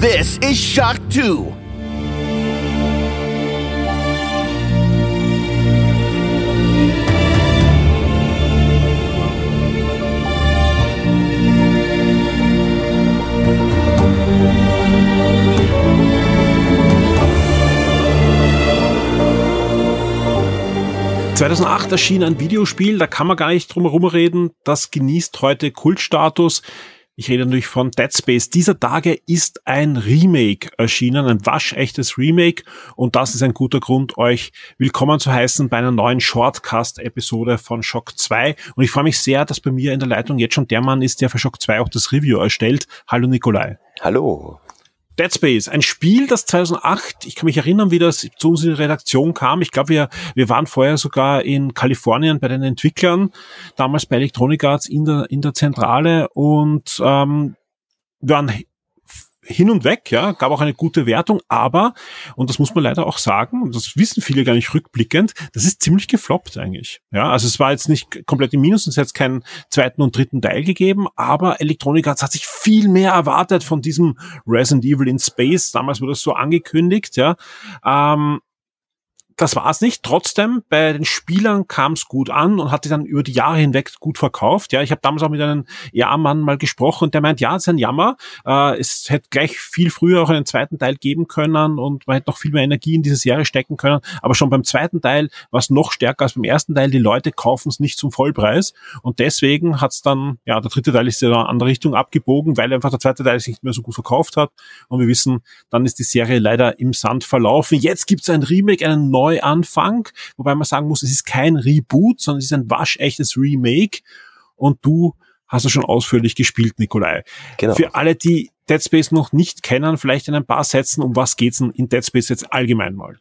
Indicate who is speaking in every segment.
Speaker 1: This is Shock 2.
Speaker 2: 2008 erschien ein Videospiel, da kann man gar nicht drum herum reden, das genießt heute Kultstatus. Ich rede natürlich von Dead Space. Dieser Tage ist ein Remake erschienen, ein waschechtes Remake. Und das ist ein guter Grund, euch willkommen zu heißen bei einer neuen Shortcast-Episode von Shock 2. Und ich freue mich sehr, dass bei mir in der Leitung jetzt schon der Mann ist, der für Shock 2 auch das Review erstellt. Hallo Nikolai.
Speaker 3: Hallo.
Speaker 2: Dead Space, ein Spiel, das 2008, ich kann mich erinnern, wie das zu uns in die Redaktion kam. Ich glaube, wir, wir waren vorher sogar in Kalifornien bei den Entwicklern, damals bei Electronic Arts in der, in der Zentrale und ähm, waren hin und weg, ja, gab auch eine gute Wertung, aber, und das muss man leider auch sagen, und das wissen viele gar nicht rückblickend, das ist ziemlich gefloppt eigentlich. Ja, also es war jetzt nicht komplett im Minus, es hat jetzt keinen zweiten und dritten Teil gegeben, aber Electronic Arts hat sich viel mehr erwartet von diesem Resident Evil in Space. Damals wurde es so angekündigt, ja. Ähm, das war es nicht. Trotzdem, bei den Spielern kam es gut an und hat sich dann über die Jahre hinweg gut verkauft. Ja, ich habe damals auch mit einem Ja-Mann mal gesprochen und der meint, ja, es ist ein Jammer. Äh, es hätte gleich viel früher auch einen zweiten Teil geben können und man hätte noch viel mehr Energie in diese Serie stecken können. Aber schon beim zweiten Teil war es noch stärker als beim ersten Teil. Die Leute kaufen es nicht zum Vollpreis und deswegen hat es dann, ja, der dritte Teil ist in eine andere Richtung abgebogen, weil einfach der zweite Teil sich nicht mehr so gut verkauft hat. Und wir wissen, dann ist die Serie leider im Sand verlaufen. Jetzt gibt es ein Remake, einen neuen Neuanfang, wobei man sagen muss, es ist kein Reboot, sondern es ist ein waschechtes Remake und du hast es schon ausführlich gespielt, Nikolai. Genau. Für alle, die Dead Space noch nicht kennen, vielleicht in ein paar Sätzen, um was geht's denn in Dead Space jetzt allgemein mal?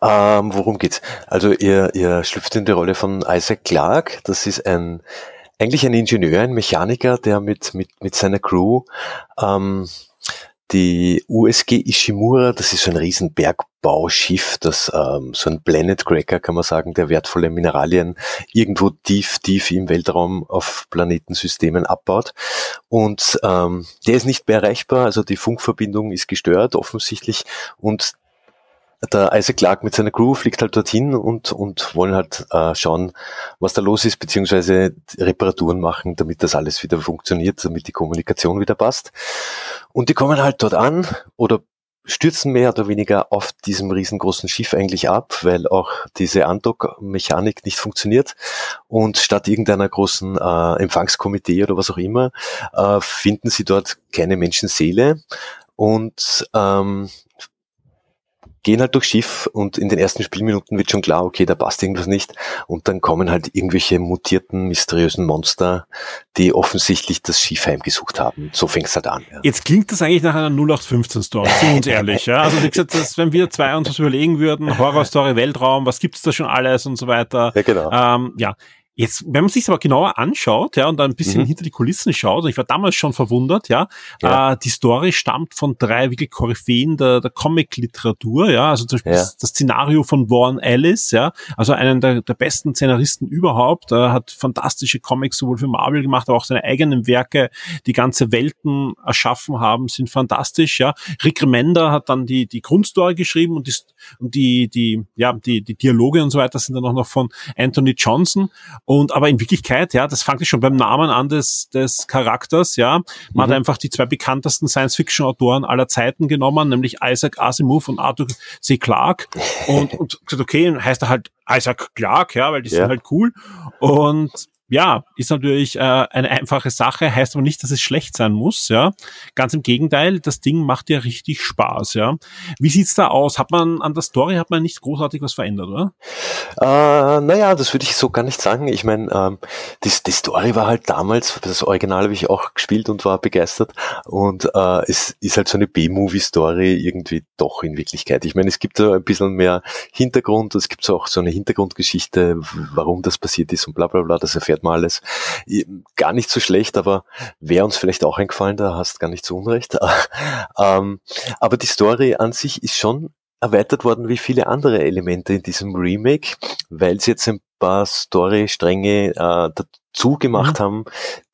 Speaker 3: Ähm, worum geht's? Also ihr, ihr schlüpft in die Rolle von Isaac Clarke. Das ist ein eigentlich ein Ingenieur, ein Mechaniker, der mit mit mit seiner Crew ähm, die USG Ishimura, das ist so ein riesen Bergbauschiff, das ähm, so ein Planet Cracker, kann man sagen, der wertvolle Mineralien irgendwo tief, tief im Weltraum auf Planetensystemen abbaut. Und ähm, der ist nicht mehr erreichbar, also die Funkverbindung ist gestört offensichtlich und der Isaac Clarke mit seiner Crew fliegt halt dorthin und, und wollen halt äh, schauen, was da los ist, beziehungsweise Reparaturen machen, damit das alles wieder funktioniert, damit die Kommunikation wieder passt. Und die kommen halt dort an oder stürzen mehr oder weniger auf diesem riesengroßen Schiff eigentlich ab, weil auch diese Andock-Mechanik nicht funktioniert. Und statt irgendeiner großen äh, Empfangskomitee oder was auch immer, äh, finden sie dort keine Menschenseele und ähm, gehen halt durchs Schiff und in den ersten Spielminuten wird schon klar, okay, da passt irgendwas nicht. Und dann kommen halt irgendwelche mutierten, mysteriösen Monster, die offensichtlich das Schiff heimgesucht haben. So fängt's halt an.
Speaker 2: Ja. Jetzt klingt das eigentlich nach einer 0815-Story, sind uns ehrlich. Ja? Also wie gesagt, das, wenn wir zwei uns was überlegen würden, Horrorstory, Weltraum, was gibt's da schon alles und so weiter. Ja, genau. Ähm, ja, Jetzt, wenn man sich aber genauer anschaut, ja, und ein bisschen mhm. hinter die Kulissen schaut, und ich war damals schon verwundert, ja, ja. Äh, die Story stammt von drei wirklich Koryphäen der, der Comic-Literatur, ja, also zum Beispiel ja. das, das, Szenario von Warren Ellis, ja, also einen der, der besten Szenaristen überhaupt, äh, hat fantastische Comics sowohl für Marvel gemacht, aber auch seine eigenen Werke, die ganze Welten erschaffen haben, sind fantastisch, ja. Rick Remender hat dann die, die Grundstory geschrieben und die, und die, die, ja, die, die Dialoge und so weiter sind dann auch noch von Anthony Johnson und aber in Wirklichkeit, ja, das fängt schon beim Namen an des, des Charakters, ja. Man mhm. hat einfach die zwei bekanntesten Science-Fiction-Autoren aller Zeiten genommen, nämlich Isaac Asimov und Arthur C. Clarke. Und, und gesagt, okay, heißt er halt Isaac Clarke, ja, weil die ja. sind halt cool. Und ja, ist natürlich äh, eine einfache Sache, heißt aber nicht, dass es schlecht sein muss, ja. Ganz im Gegenteil, das Ding macht ja richtig Spaß, ja. Wie sieht's da aus? Hat man an der Story hat man nicht großartig was verändert, oder?
Speaker 3: Äh, naja, das würde ich so gar nicht sagen. Ich meine, ähm, die, die Story war halt damals, das Original habe ich auch gespielt und war begeistert. Und äh, es ist halt so eine B-Movie-Story irgendwie doch in Wirklichkeit. Ich meine, es gibt so ein bisschen mehr Hintergrund, es gibt so auch so eine Hintergrundgeschichte, warum das passiert ist und bla bla bla, das erfährt man alles. Gar nicht so schlecht, aber wäre uns vielleicht auch eingefallen, da hast gar nicht so unrecht. ähm, aber die Story an sich ist schon erweitert worden wie viele andere Elemente in diesem Remake, weil es jetzt ein paar Story-Stränge äh, zugemacht mhm. haben,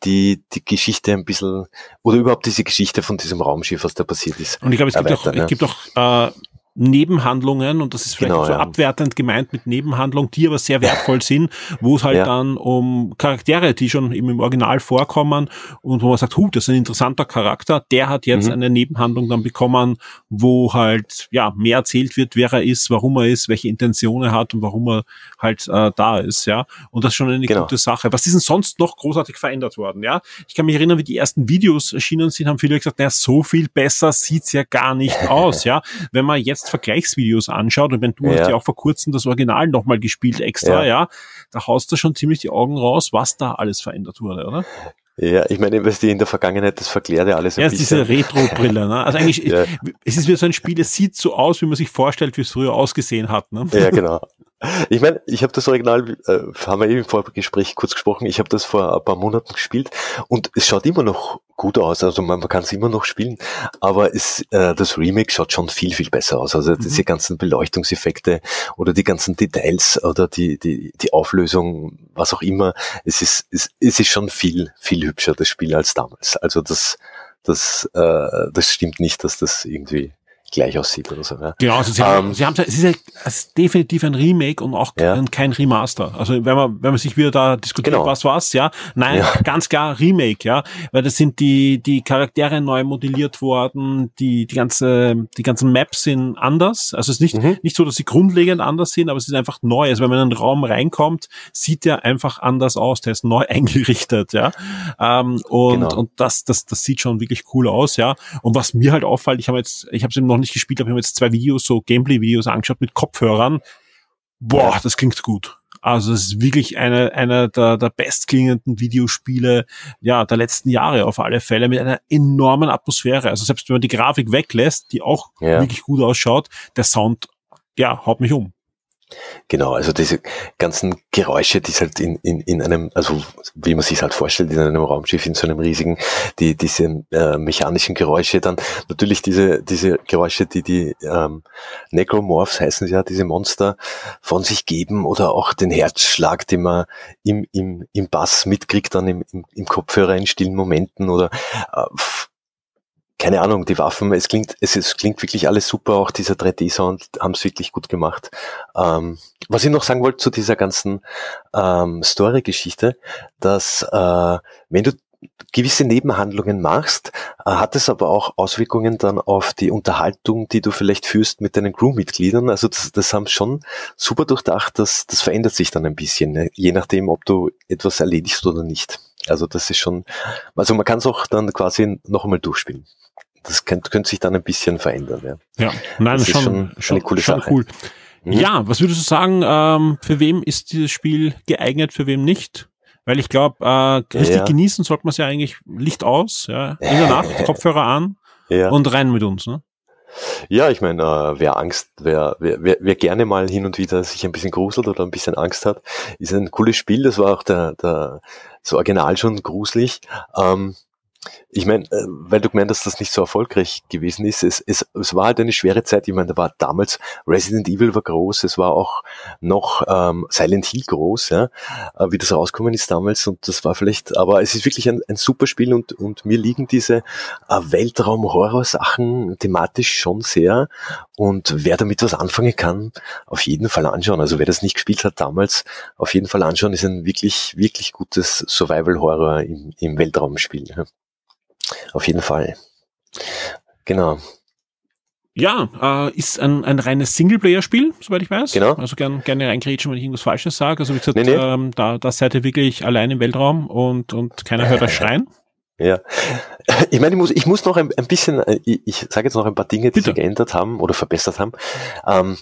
Speaker 3: die die Geschichte ein bisschen oder überhaupt diese Geschichte von diesem Raumschiff, was da passiert ist.
Speaker 2: Und ich glaube, es gibt auch, ja. es gibt auch äh, Nebenhandlungen, und das ist vielleicht genau, so ja. abwertend gemeint mit Nebenhandlungen, die aber sehr wertvoll sind, wo es halt ja. dann um Charaktere, die schon im Original vorkommen und wo man sagt, hu, das ist ein interessanter Charakter, der hat jetzt mhm. eine Nebenhandlung dann bekommen, wo halt ja mehr erzählt wird, wer er ist, warum er ist, welche Intentionen er hat und warum er halt äh, da ist, ja. Und das ist schon eine genau. gute Sache. Was ist denn sonst noch großartig verändert worden, ja? Ich kann mich erinnern, wie die ersten Videos erschienen sind, haben viele gesagt, naja, so viel besser sieht's ja gar nicht aus, ja. Wenn man jetzt Vergleichsvideos anschaut, und wenn du ja. hast ja auch vor kurzem das Original nochmal gespielt extra, ja. ja, da haust du schon ziemlich die Augen raus, was da alles verändert wurde, oder?
Speaker 3: Ja, ich meine, was die in der Vergangenheit, das verklärt ja alles
Speaker 2: ein ja, bisschen. Ja, diese Retro-Brille, ne? Also eigentlich, ja. es ist wie so ein Spiel, es sieht so aus, wie man sich vorstellt, wie es früher ausgesehen hat, ne?
Speaker 3: Ja, genau. Ich meine, ich habe das Original, äh, haben wir eben vor Gespräch kurz gesprochen, ich habe das vor ein paar Monaten gespielt und es schaut immer noch gut aus, also man, man kann es immer noch spielen, aber es, äh, das Remake schaut schon viel, viel besser aus. Also mhm. diese ganzen Beleuchtungseffekte oder die ganzen Details oder die, die, die Auflösung, was auch immer, es ist, es, es ist schon viel, viel hübscher, das Spiel, als damals. Also das, das, äh, das stimmt nicht, dass das irgendwie gleich aussieht oder so. Ja.
Speaker 2: Genau, also sie, haben, ähm, sie haben es ist, ja, es ist definitiv ein Remake und auch ja. kein Remaster. Also wenn man wenn man sich wieder da diskutiert, genau. was was, ja, nein, ja. ganz klar Remake, ja, weil das sind die die Charaktere neu modelliert worden, die die ganze die ganzen Maps sind anders. Also es ist nicht mhm. nicht so, dass sie grundlegend anders sind, aber es ist einfach neu. Also wenn man in einen Raum reinkommt, sieht der einfach anders aus. Der ist neu eingerichtet, ja, ähm, und genau. und das das das sieht schon wirklich cool aus, ja. Und was mir halt auffällt, ich habe jetzt ich habe es noch nicht gespielt habe, ich habe jetzt zwei Videos, so Gameplay-Videos angeschaut mit Kopfhörern. Boah, das klingt gut. Also es ist wirklich eine, einer der, der bestklingenden Videospiele ja, der letzten Jahre auf alle Fälle mit einer enormen Atmosphäre. Also selbst wenn man die Grafik weglässt, die auch ja. wirklich gut ausschaut, der Sound, ja, haut mich um.
Speaker 3: Genau, also diese ganzen Geräusche, die es halt in, in, in einem, also wie man sich halt vorstellt, in einem Raumschiff, in so einem riesigen, die, diese äh, mechanischen Geräusche, dann natürlich diese, diese Geräusche, die die ähm, Necromorphs heißen ja, diese Monster von sich geben oder auch den Herzschlag, den man im, im, im Bass mitkriegt, dann im, im, im Kopfhörer in stillen Momenten oder äh, keine Ahnung, die Waffen, es klingt, es, es klingt wirklich alles super, auch dieser 3D-Sound haben es wirklich gut gemacht. Ähm, was ich noch sagen wollte zu dieser ganzen ähm, Story-Geschichte, dass äh, wenn du gewisse Nebenhandlungen machst, äh, hat es aber auch Auswirkungen dann auf die Unterhaltung, die du vielleicht führst mit deinen Crewmitgliedern. Also das, das haben schon super durchdacht, das, das verändert sich dann ein bisschen, ne? je nachdem, ob du etwas erledigst oder nicht. Also das ist schon, also man kann es auch dann quasi noch einmal durchspielen das könnte, könnte sich dann ein bisschen verändern. Ja,
Speaker 2: ja nein, das schon, schon, schon eine coole schon Sache. cool. Mhm. Ja, was würdest du sagen, ähm, für wem ist dieses Spiel geeignet, für wem nicht? Weil ich glaube, äh, richtig ja. genießen sollte man es ja eigentlich Licht aus, ja, in der Nacht, Kopfhörer an ja. und rein mit uns, ne?
Speaker 3: Ja, ich meine, äh, wer Angst, wer, wer, wer, gerne mal hin und wieder sich ein bisschen gruselt oder ein bisschen Angst hat, ist ein cooles Spiel. Das war auch der, der so original schon gruselig. Ähm, ich meine, äh, weil du gemeint hast, dass das nicht so erfolgreich gewesen ist, es, es, es war halt eine schwere Zeit. Ich meine, da war damals Resident Evil war groß, es war auch noch ähm, Silent Hill groß, ja, äh, wie das rausgekommen ist damals und das war vielleicht, aber es ist wirklich ein, ein super Spiel und, und mir liegen diese äh, Weltraum-Horror-Sachen thematisch schon sehr und wer damit was anfangen kann, auf jeden Fall anschauen. Also wer das nicht gespielt hat damals, auf jeden Fall anschauen, ist ein wirklich, wirklich gutes Survival-Horror im, im Weltraumspiel. Ja. Auf jeden Fall. Genau.
Speaker 2: Ja, äh, ist ein, ein reines Singleplayer-Spiel, soweit ich weiß. Genau. Also gern, gerne reingrätschen, wenn ich irgendwas Falsches sage. Also wie gesagt, nee, nee. Ähm, da, da seid ihr wirklich allein im Weltraum und, und keiner hört euch schreien.
Speaker 3: Ja, ich meine, ich muss, ich muss noch ein, ein bisschen, äh, ich, ich sage jetzt noch ein paar Dinge, die Bitte. sich geändert haben oder verbessert haben. Ähm,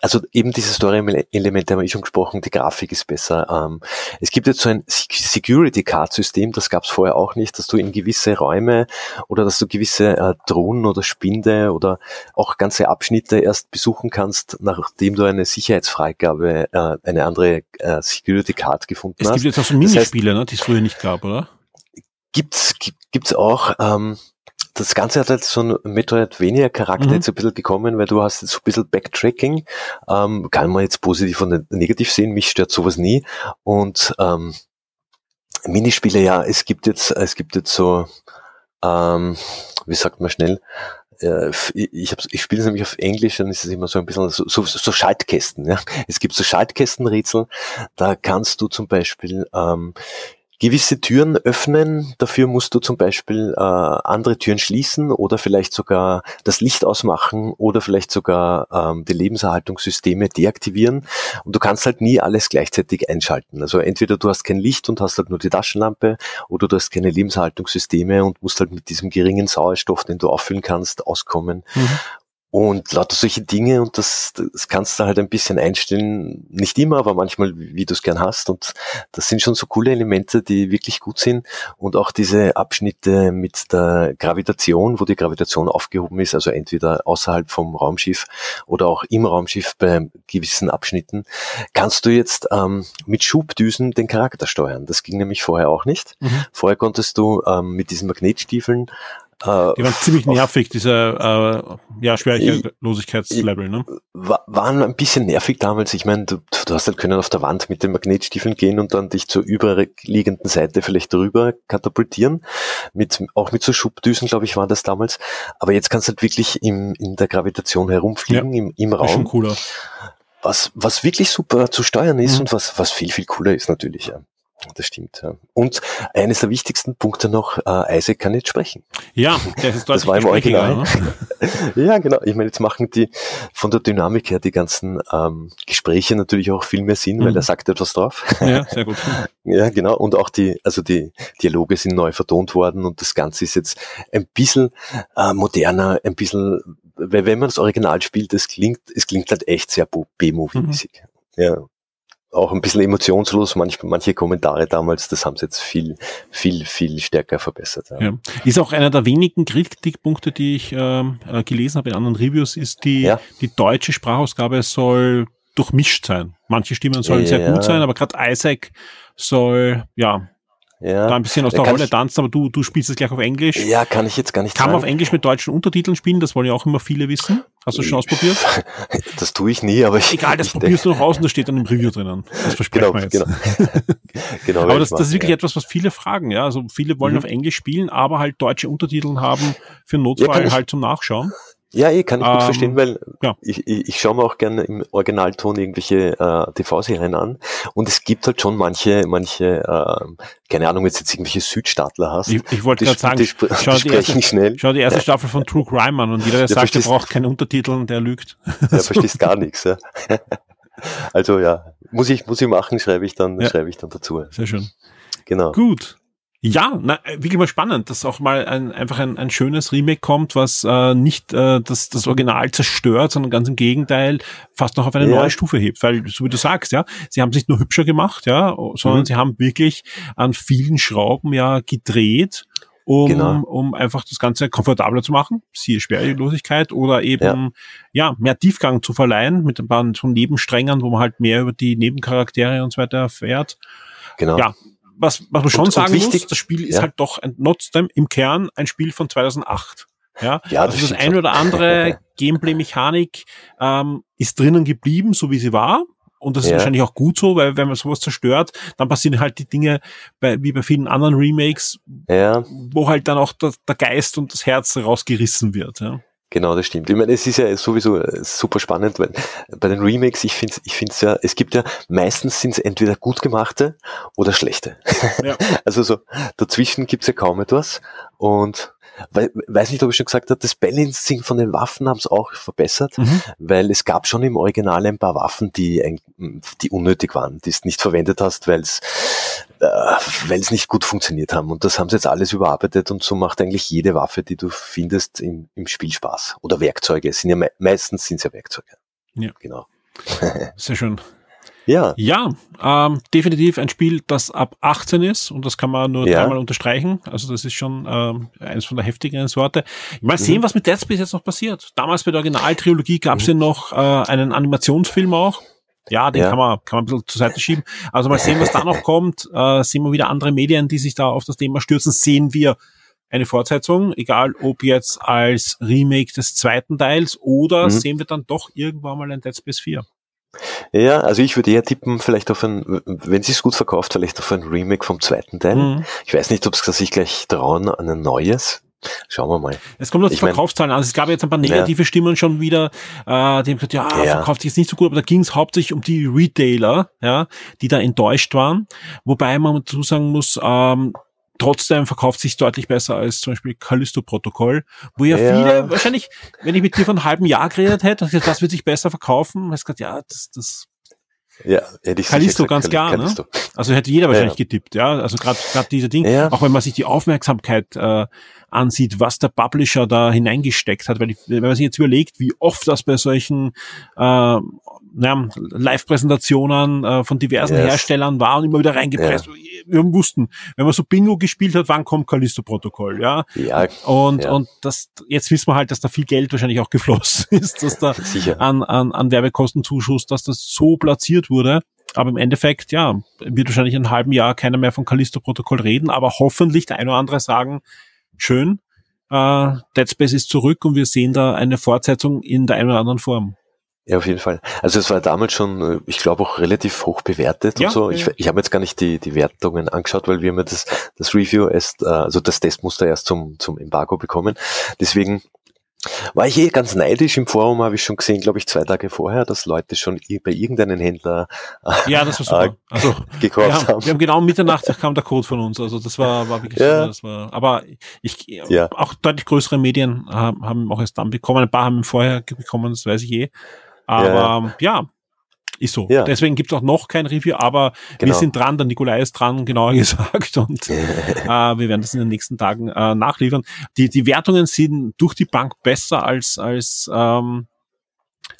Speaker 3: also eben diese Story-Elemente haben wir eh schon gesprochen, die Grafik ist besser. Ähm, es gibt jetzt so ein Security-Card-System, das gab es vorher auch nicht, dass du in gewisse Räume oder dass du gewisse äh, Drohnen oder Spinde oder auch ganze Abschnitte erst besuchen kannst, nachdem du eine Sicherheitsfreigabe, äh, eine andere äh, Security-Card gefunden hast.
Speaker 2: Es gibt jetzt auch so Minispiele, das heißt, ne, die es früher nicht gab, oder?
Speaker 3: Gibt's, gibt's auch. Ähm, das Ganze hat halt so einen Metroidvania-Charakter mhm. jetzt ein bisschen gekommen, weil du hast jetzt so ein bisschen Backtracking. Ähm, kann man jetzt positiv und negativ sehen, mich stört sowas nie. Und ähm, Minispiele, ja, es gibt jetzt, es gibt jetzt so, ähm, wie sagt man schnell, äh, ich, hab, ich spiele es nämlich auf Englisch, dann ist es immer so ein bisschen so, so, so Schaltkästen. Ja? Es gibt so Schaltkästenrätsel, da kannst du zum Beispiel ähm, gewisse Türen öffnen. Dafür musst du zum Beispiel äh, andere Türen schließen oder vielleicht sogar das Licht ausmachen oder vielleicht sogar ähm, die Lebenserhaltungssysteme deaktivieren. Und du kannst halt nie alles gleichzeitig einschalten. Also entweder du hast kein Licht und hast halt nur die Taschenlampe oder du hast keine Lebenserhaltungssysteme und musst halt mit diesem geringen Sauerstoff, den du auffüllen kannst, auskommen. Mhm. Und lauter solche Dinge und das, das kannst du halt ein bisschen einstellen. Nicht immer, aber manchmal, wie du es gern hast. Und das sind schon so coole Elemente, die wirklich gut sind. Und auch diese Abschnitte mit der Gravitation, wo die Gravitation aufgehoben ist, also entweder außerhalb vom Raumschiff oder auch im Raumschiff bei gewissen Abschnitten, kannst du jetzt ähm, mit Schubdüsen den Charakter steuern. Das ging nämlich vorher auch nicht. Mhm. Vorher konntest du ähm, mit diesen Magnetstiefeln
Speaker 2: äh, die waren ziemlich nervig, diese äh, ja, Schwierigkeitslosigkeitslevel, ne?
Speaker 3: Waren ein bisschen nervig damals. Ich meine, du, du hast halt können auf der Wand mit den Magnetstiefeln gehen und dann dich zur überliegenden Seite vielleicht drüber katapultieren. Mit, auch mit so Schubdüsen, glaube ich, war das damals. Aber jetzt kannst du halt wirklich im, in der Gravitation herumfliegen, ja, im, im Raum. Schon
Speaker 2: cooler.
Speaker 3: Was, was wirklich super zu steuern ist mhm. und was, was viel, viel cooler ist natürlich, ja. Das stimmt. Ja. Und eines der wichtigsten Punkte noch, äh, Isaac kann nicht sprechen.
Speaker 2: Ja, der ist
Speaker 3: das war im Original. Ne? ja, genau. Ich meine, jetzt machen die von der Dynamik her die ganzen ähm, Gespräche natürlich auch viel mehr Sinn, mhm. weil er sagt etwas drauf.
Speaker 2: Ja, sehr gut.
Speaker 3: ja, genau. Und auch die, also die Dialoge sind neu vertont worden und das Ganze ist jetzt ein bisschen äh, moderner, ein bisschen, weil wenn man das Original spielt, es klingt, es klingt halt echt sehr B-Movie-mäßig. Mhm. Ja, auch ein bisschen emotionslos, manch, manche Kommentare damals, das haben sie jetzt viel, viel, viel stärker verbessert. Ja.
Speaker 2: ja. Ist auch einer der wenigen Kritikpunkte, die ich ähm, äh, gelesen habe in anderen Reviews, ist die, ja. die deutsche Sprachausgabe soll durchmischt sein. Manche Stimmen sollen ja, sehr gut sein, aber gerade Isaac soll, ja, ja. da ein bisschen aus der Rolle tanzen, aber du, du spielst es gleich auf Englisch.
Speaker 3: Ja, kann ich jetzt gar nicht
Speaker 2: Kann sagen. man auf Englisch mit deutschen Untertiteln spielen? Das wollen ja auch immer viele wissen. Hast du schon ausprobiert?
Speaker 3: Das tue ich nie, aber ich.
Speaker 2: Egal, das probierst du noch aus und das steht dann im Review drinnen. Das versprechen genau. Genau. genau aber das, das ist wirklich ja. etwas, was viele fragen, ja. Also viele wollen mhm. auf Englisch spielen, aber halt deutsche Untertitel haben für Notfall ja, halt zum Nachschauen.
Speaker 3: Ja, ich kann ich gut ähm, verstehen, weil ja. ich, ich, ich schaue mir auch gerne im Originalton irgendwelche äh, TV-Serien an und es gibt halt schon manche, manche, äh, keine Ahnung, wenn du jetzt irgendwelche Südstaatler hast.
Speaker 2: Ich, ich wollte gerade sagen, die, die, schau, die, erste, schnell. schau die erste Staffel von True Crime an und jeder, der ja, sagt, er braucht keine Untertitel, der lügt.
Speaker 3: So. verstehst gar nichts. Ja. Also ja, muss ich, muss ich machen, schreibe ich dann, ja. schreibe ich dann dazu.
Speaker 2: Sehr schön. Genau. Gut. Ja, na, wirklich mal spannend, dass auch mal ein, einfach ein, ein schönes Remake kommt, was äh, nicht äh, das, das Original zerstört, sondern ganz im Gegenteil fast noch auf eine ja. neue Stufe hebt. Weil, so wie du sagst, ja, sie haben es nicht nur hübscher gemacht, ja, sondern mhm. sie haben wirklich an vielen Schrauben ja gedreht, um, genau. um einfach das Ganze komfortabler zu machen, siehe Schwerelosigkeit oder eben ja. ja mehr Tiefgang zu verleihen mit ein paar so Nebensträngen, wo man halt mehr über die Nebencharaktere und so weiter erfährt. Genau. Ja, was, was man schon und, sagen und wichtig, muss, das Spiel ist ja. halt doch ein, trotzdem im Kern ein Spiel von 2008. Ja, ja das also das ein oder andere Gameplay-Mechanik ähm, ist drinnen geblieben, so wie sie war. Und das ist ja. wahrscheinlich auch gut so, weil wenn man sowas zerstört, dann passieren halt die Dinge bei, wie bei vielen anderen Remakes, ja. wo halt dann auch der, der Geist und das Herz rausgerissen wird. Ja.
Speaker 3: Genau, das stimmt. Ich meine, es ist ja sowieso äh, super spannend, weil bei den Remakes, ich finde ich finde es ja, es gibt ja, meistens sind es entweder gut gemachte oder schlechte. Ja. Also so, dazwischen gibt's ja kaum etwas. Und weiß nicht, ob ich schon gesagt habe, das Balancing von den Waffen haben es auch verbessert, mhm. weil es gab schon im Original ein paar Waffen, die, die unnötig waren, die du nicht verwendet hast, weil es äh, weil es nicht gut funktioniert haben. Und das haben sie jetzt alles überarbeitet und so macht eigentlich jede Waffe, die du findest, im, im Spiel Spaß. Oder Werkzeuge. Es sind ja me meistens sind es ja Werkzeuge.
Speaker 2: Ja. Genau. Sehr schön. Ja. Ja, ähm, definitiv ein Spiel, das ab 18 ist und das kann man nur ja. dreimal unterstreichen. Also das ist schon ähm, eines von der heftigen Sorte. Mal sehen, mhm. was mit Dead Space jetzt noch passiert. Damals bei der Originaltrilogie gab es mhm. ja noch äh, einen Animationsfilm auch. Ja, den ja. kann man kann man ein bisschen zur Seite schieben. Also mal sehen, was da noch kommt. Äh, sehen wir wieder andere Medien, die sich da auf das Thema stürzen. Sehen wir eine Fortsetzung, egal ob jetzt als Remake des zweiten Teils oder mhm. sehen wir dann doch irgendwann mal ein Dead Space 4.
Speaker 3: Ja, also ich würde eher tippen, vielleicht auf ein, wenn sie es gut verkauft, vielleicht auf ein Remake vom zweiten Teil. Mhm. Ich weiß nicht, ob sie sich gleich trauen an ein neues. Schauen wir mal.
Speaker 2: Es kommt auf die Verkaufszahlen an. Es gab jetzt ein paar negative ja. Stimmen schon wieder, äh, die haben gesagt, ja, ja. verkauft sich jetzt nicht so gut, aber da ging es hauptsächlich um die Retailer, ja, die da enttäuscht waren. Wobei man dazu sagen muss, ähm, trotzdem verkauft sich deutlich besser als zum Beispiel Callisto-Protokoll, wo ja, ja, viele wahrscheinlich, wenn ich mit dir von einem halben Jahr geredet hätte, gesagt, das wird sich besser verkaufen, hast gesagt, ja, das, das
Speaker 3: ja, hätte ich
Speaker 2: Callisto, ganz klar, ne? Also hätte jeder wahrscheinlich ja. getippt, ja. Also gerade gerade diese Dinge, ja. auch wenn man sich die Aufmerksamkeit äh, ansieht, was der Publisher da hineingesteckt hat, weil ich, wenn man sich jetzt überlegt, wie oft das bei solchen äh, ja, Live-Präsentationen äh, von diversen yes. Herstellern war und immer wieder reingepresst. Ja. Wir wussten, wenn man so Bingo gespielt hat, wann kommt Callisto-Protokoll, ja. ja. Und, ja. und das, jetzt wissen wir halt, dass da viel Geld wahrscheinlich auch geflossen ist, dass da an, an, an Werbekostenzuschuss, dass das so platziert wurde. Aber im Endeffekt, ja, wird wahrscheinlich in einem halben Jahr keiner mehr von Callisto-Protokoll reden, aber hoffentlich der ein oder andere sagen, schön, äh, Dead Space ist zurück und wir sehen da eine Fortsetzung in der einen oder anderen Form.
Speaker 3: Ja, auf jeden Fall. Also es war damals schon, äh, ich glaube auch relativ hoch bewertet ja, und so. Ich, ich habe jetzt gar nicht die, die Wertungen angeschaut, weil wir haben ja das, das Review erst, äh, also das Testmuster erst zum, zum Embargo bekommen. Deswegen war ich eh ganz neidisch im Forum, habe ich schon gesehen, glaube ich, zwei Tage vorher, dass Leute schon bei irgendeinem Händler
Speaker 2: ja, das war super. Äh, also, gekauft wir haben, haben. Wir haben genau um Mitternacht kam der Code von uns. Also das war, war wirklich ja. das war, aber ich ja. auch deutlich größere Medien haben, haben auch erst dann bekommen. Ein paar haben vorher bekommen, das weiß ich eh. Aber ja, ja ist so. Ja. Deswegen gibt es auch noch kein Review, aber genau. wir sind dran, der Nikolai ist dran, genauer gesagt, und äh, wir werden das in den nächsten Tagen äh, nachliefern. Die, die Wertungen sind durch die Bank besser als, als ähm,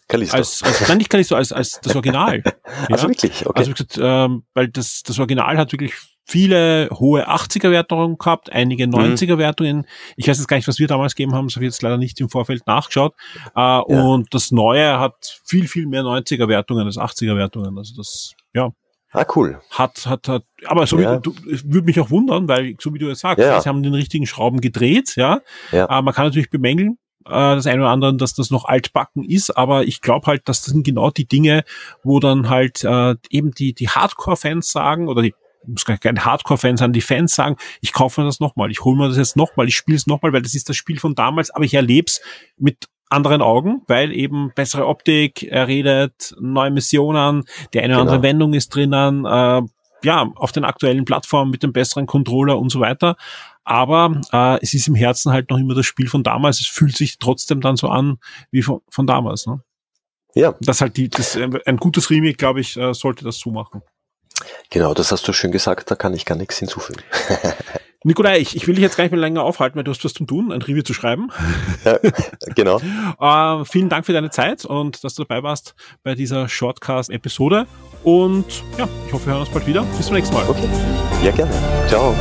Speaker 3: Callisto.
Speaker 2: Als, als, nein, nicht Callisto, als, als das Original.
Speaker 3: ja? Also wirklich, okay.
Speaker 2: Also wie gesagt, ähm, weil das, das Original hat wirklich viele hohe 80er-Wertungen gehabt, einige 90er-Wertungen. Mhm. Ich weiß jetzt gar nicht, was wir damals gegeben haben, das habe ich jetzt leider nicht im Vorfeld nachgeschaut. Äh, ja. Und das Neue hat viel, viel mehr 90er-Wertungen als 80er-Wertungen. Also das, ja.
Speaker 3: Ah, cool.
Speaker 2: Hat, hat, hat, aber so ja. du, würde mich auch wundern, weil, so wie du jetzt sagst, ja. sie haben den richtigen Schrauben gedreht, ja. ja. Äh, man kann natürlich bemängeln, äh, das eine oder andere, dass das noch altbacken ist, aber ich glaube halt, dass das sind genau die Dinge, wo dann halt äh, eben die, die Hardcore-Fans sagen oder die muss gar kein Hardcore-Fan sein, die Fans sagen, ich kaufe mir das nochmal, ich hole mir das jetzt nochmal, ich spiele es nochmal, weil das ist das Spiel von damals, aber ich erlebe es mit anderen Augen, weil eben bessere Optik, er redet, neue Missionen, die eine oder genau. andere Wendung ist drinnen, äh, ja, auf den aktuellen Plattformen mit dem besseren Controller und so weiter. Aber äh, es ist im Herzen halt noch immer das Spiel von damals. Es fühlt sich trotzdem dann so an wie von, von damals. Ne? Ja. Das halt die, das, ein gutes Remake, glaube ich, äh, sollte das so machen.
Speaker 3: Genau, das hast du schön gesagt, da kann ich gar nichts hinzufügen.
Speaker 2: Nikolai, ich, ich will dich jetzt gar nicht mehr länger aufhalten, weil du hast was zum Tun, ein Review zu schreiben. Ja,
Speaker 3: genau.
Speaker 2: äh, vielen Dank für deine Zeit und dass du dabei warst bei dieser Shortcast-Episode. Und ja, ich hoffe, wir hören uns bald wieder. Bis zum nächsten Mal.
Speaker 3: Okay. Ja, gerne. Ciao.